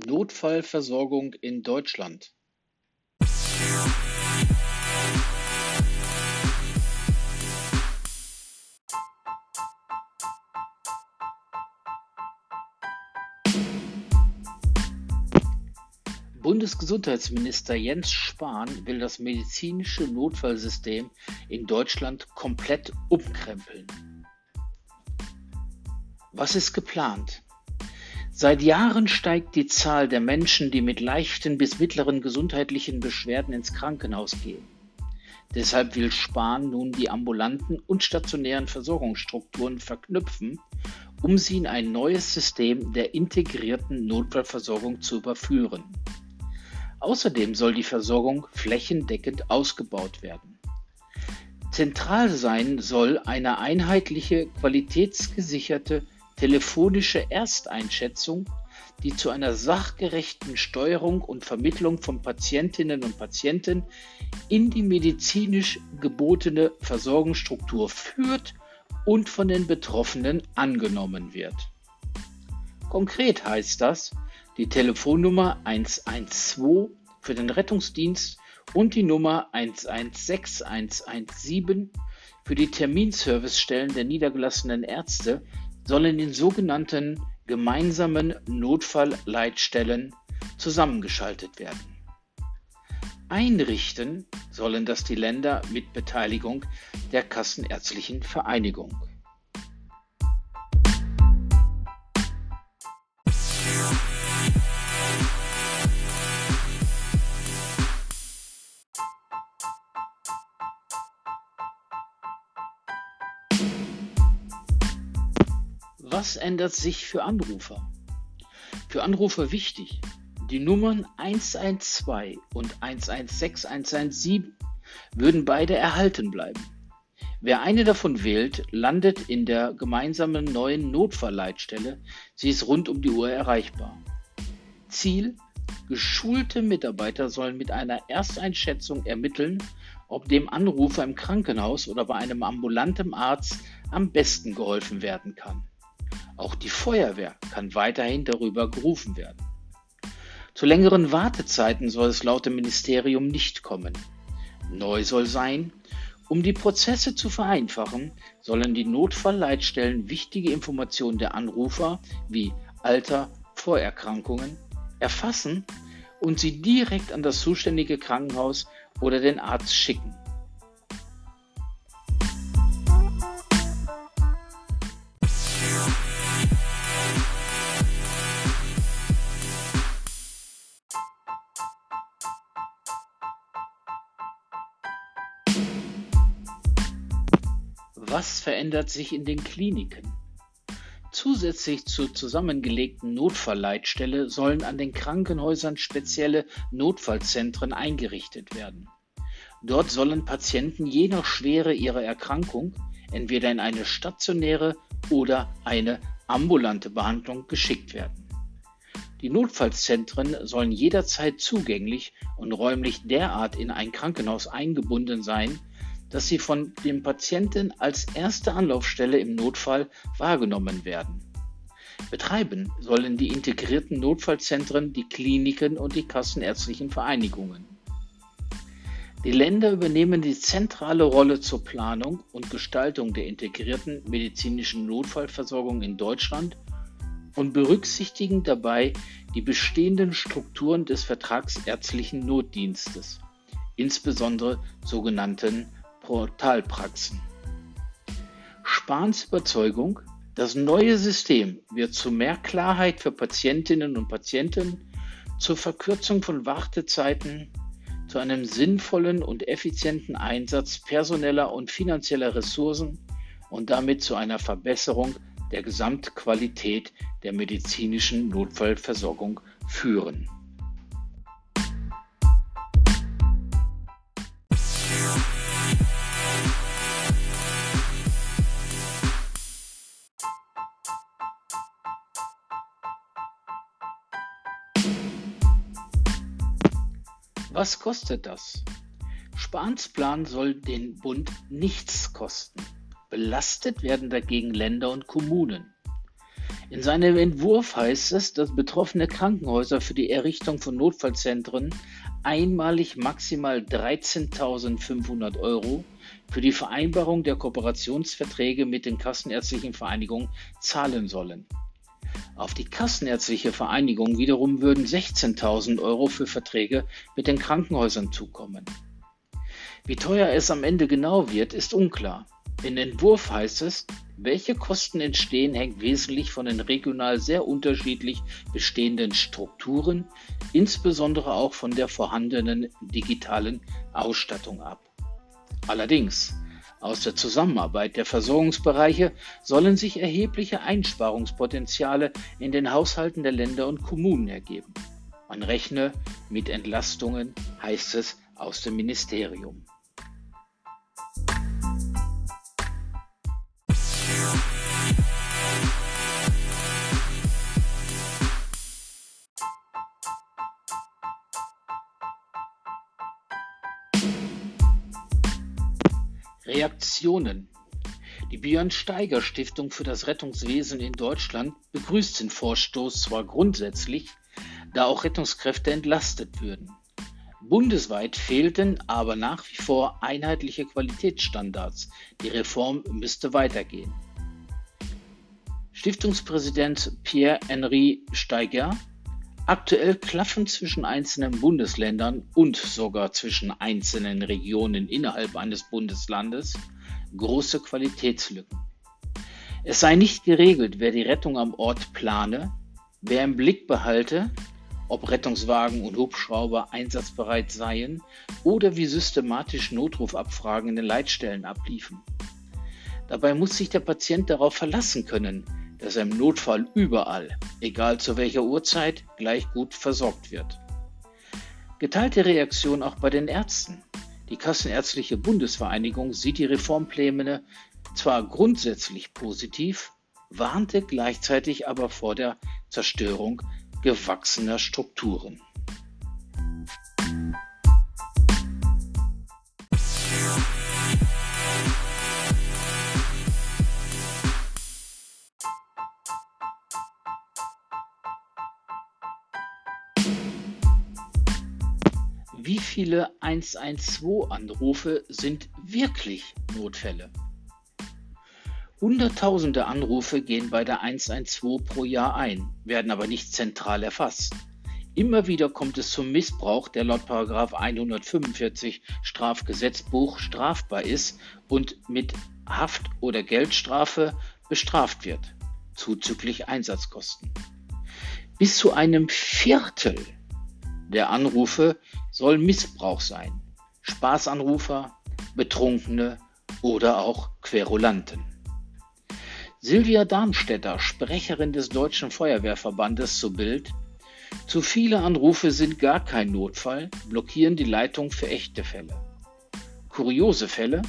Notfallversorgung in Deutschland. Bundesgesundheitsminister Jens Spahn will das medizinische Notfallsystem in Deutschland komplett umkrempeln. Was ist geplant? Seit Jahren steigt die Zahl der Menschen, die mit leichten bis mittleren gesundheitlichen Beschwerden ins Krankenhaus gehen. Deshalb will Spahn nun die ambulanten und stationären Versorgungsstrukturen verknüpfen, um sie in ein neues System der integrierten Notfallversorgung zu überführen. Außerdem soll die Versorgung flächendeckend ausgebaut werden. Zentral sein soll eine einheitliche, qualitätsgesicherte telefonische Ersteinschätzung, die zu einer sachgerechten Steuerung und Vermittlung von Patientinnen und Patienten in die medizinisch gebotene Versorgungsstruktur führt und von den Betroffenen angenommen wird. Konkret heißt das, die Telefonnummer 112 für den Rettungsdienst und die Nummer 116117 für die Terminservicestellen der niedergelassenen Ärzte sollen in sogenannten gemeinsamen Notfallleitstellen zusammengeschaltet werden. Einrichten sollen das die Länder mit Beteiligung der Kassenärztlichen Vereinigung. Was ändert sich für Anrufer? Für Anrufer wichtig, die Nummern 112 und 116117 würden beide erhalten bleiben. Wer eine davon wählt, landet in der gemeinsamen neuen Notfallleitstelle. Sie ist rund um die Uhr erreichbar. Ziel, geschulte Mitarbeiter sollen mit einer Ersteinschätzung ermitteln, ob dem Anrufer im Krankenhaus oder bei einem ambulanten Arzt am besten geholfen werden kann. Auch die Feuerwehr kann weiterhin darüber gerufen werden. Zu längeren Wartezeiten soll es laut dem Ministerium nicht kommen. Neu soll sein, um die Prozesse zu vereinfachen, sollen die Notfallleitstellen wichtige Informationen der Anrufer wie Alter, Vorerkrankungen erfassen und sie direkt an das zuständige Krankenhaus oder den Arzt schicken. Was verändert sich in den Kliniken? Zusätzlich zur zusammengelegten Notfallleitstelle sollen an den Krankenhäusern spezielle Notfallzentren eingerichtet werden. Dort sollen Patienten je nach Schwere ihrer Erkrankung entweder in eine stationäre oder eine ambulante Behandlung geschickt werden. Die Notfallzentren sollen jederzeit zugänglich und räumlich derart in ein Krankenhaus eingebunden sein, dass sie von dem Patienten als erste Anlaufstelle im Notfall wahrgenommen werden. Betreiben sollen die integrierten Notfallzentren die Kliniken und die kassenärztlichen Vereinigungen. Die Länder übernehmen die zentrale Rolle zur Planung und Gestaltung der integrierten medizinischen Notfallversorgung in Deutschland und berücksichtigen dabei die bestehenden Strukturen des vertragsärztlichen Notdienstes, insbesondere sogenannten Portalpraxen. Spahns Überzeugung, das neue System wird zu mehr Klarheit für Patientinnen und Patienten, zur Verkürzung von Wartezeiten, zu einem sinnvollen und effizienten Einsatz personeller und finanzieller Ressourcen und damit zu einer Verbesserung der Gesamtqualität der medizinischen Notfallversorgung führen. Was kostet das? Spahns Plan soll den Bund nichts kosten. Belastet werden dagegen Länder und Kommunen. In seinem Entwurf heißt es, dass betroffene Krankenhäuser für die Errichtung von Notfallzentren einmalig maximal 13.500 Euro für die Vereinbarung der Kooperationsverträge mit den kassenärztlichen Vereinigungen zahlen sollen. Auf die Kassenärztliche Vereinigung wiederum würden 16.000 Euro für Verträge mit den Krankenhäusern zukommen. Wie teuer es am Ende genau wird, ist unklar. Im Entwurf heißt es, welche Kosten entstehen, hängt wesentlich von den regional sehr unterschiedlich bestehenden Strukturen, insbesondere auch von der vorhandenen digitalen Ausstattung ab. Allerdings, aus der Zusammenarbeit der Versorgungsbereiche sollen sich erhebliche Einsparungspotenziale in den Haushalten der Länder und Kommunen ergeben. Man rechne mit Entlastungen, heißt es aus dem Ministerium. Reaktionen Die Björn Steiger Stiftung für das Rettungswesen in Deutschland begrüßt den Vorstoß zwar grundsätzlich, da auch Rettungskräfte entlastet würden. Bundesweit fehlten aber nach wie vor einheitliche Qualitätsstandards. Die Reform müsste weitergehen. Stiftungspräsident Pierre-Henri Steiger Aktuell klaffen zwischen einzelnen Bundesländern und sogar zwischen einzelnen Regionen innerhalb eines Bundeslandes große Qualitätslücken. Es sei nicht geregelt, wer die Rettung am Ort plane, wer im Blick behalte, ob Rettungswagen und Hubschrauber einsatzbereit seien oder wie systematisch Notrufabfragen in den Leitstellen abliefen. Dabei muss sich der Patient darauf verlassen können, dass er im Notfall überall, egal zu welcher Uhrzeit, gleich gut versorgt wird. Geteilte Reaktion auch bei den Ärzten. Die Kassenärztliche Bundesvereinigung sieht die Reformpläne zwar grundsätzlich positiv, warnte gleichzeitig aber vor der Zerstörung gewachsener Strukturen. Wie viele 112-Anrufe sind wirklich Notfälle? Hunderttausende Anrufe gehen bei der 112 pro Jahr ein, werden aber nicht zentral erfasst. Immer wieder kommt es zum Missbrauch, der laut 145 Strafgesetzbuch strafbar ist und mit Haft- oder Geldstrafe bestraft wird, zuzüglich Einsatzkosten. Bis zu einem Viertel der Anrufe soll Missbrauch sein. Spaßanrufer, Betrunkene oder auch Querulanten. Silvia Darmstädter, Sprecherin des Deutschen Feuerwehrverbandes zu Bild, zu viele Anrufe sind gar kein Notfall, blockieren die Leitung für echte Fälle. Kuriose Fälle,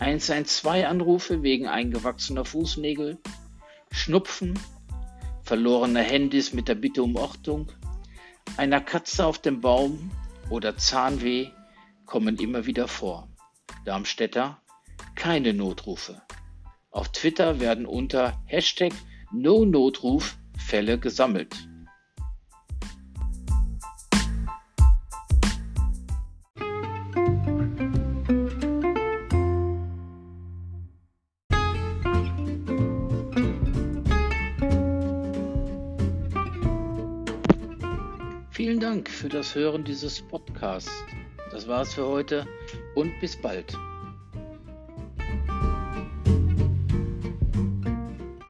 112 Anrufe wegen eingewachsener Fußnägel, Schnupfen, verlorene Handys mit der Bitte um Ortung, einer Katze auf dem Baum oder Zahnweh kommen immer wieder vor. Darmstädter keine Notrufe. Auf Twitter werden unter Hashtag No-Notruf Fälle gesammelt. Dank für das Hören dieses Podcasts. Das war's für heute und bis bald.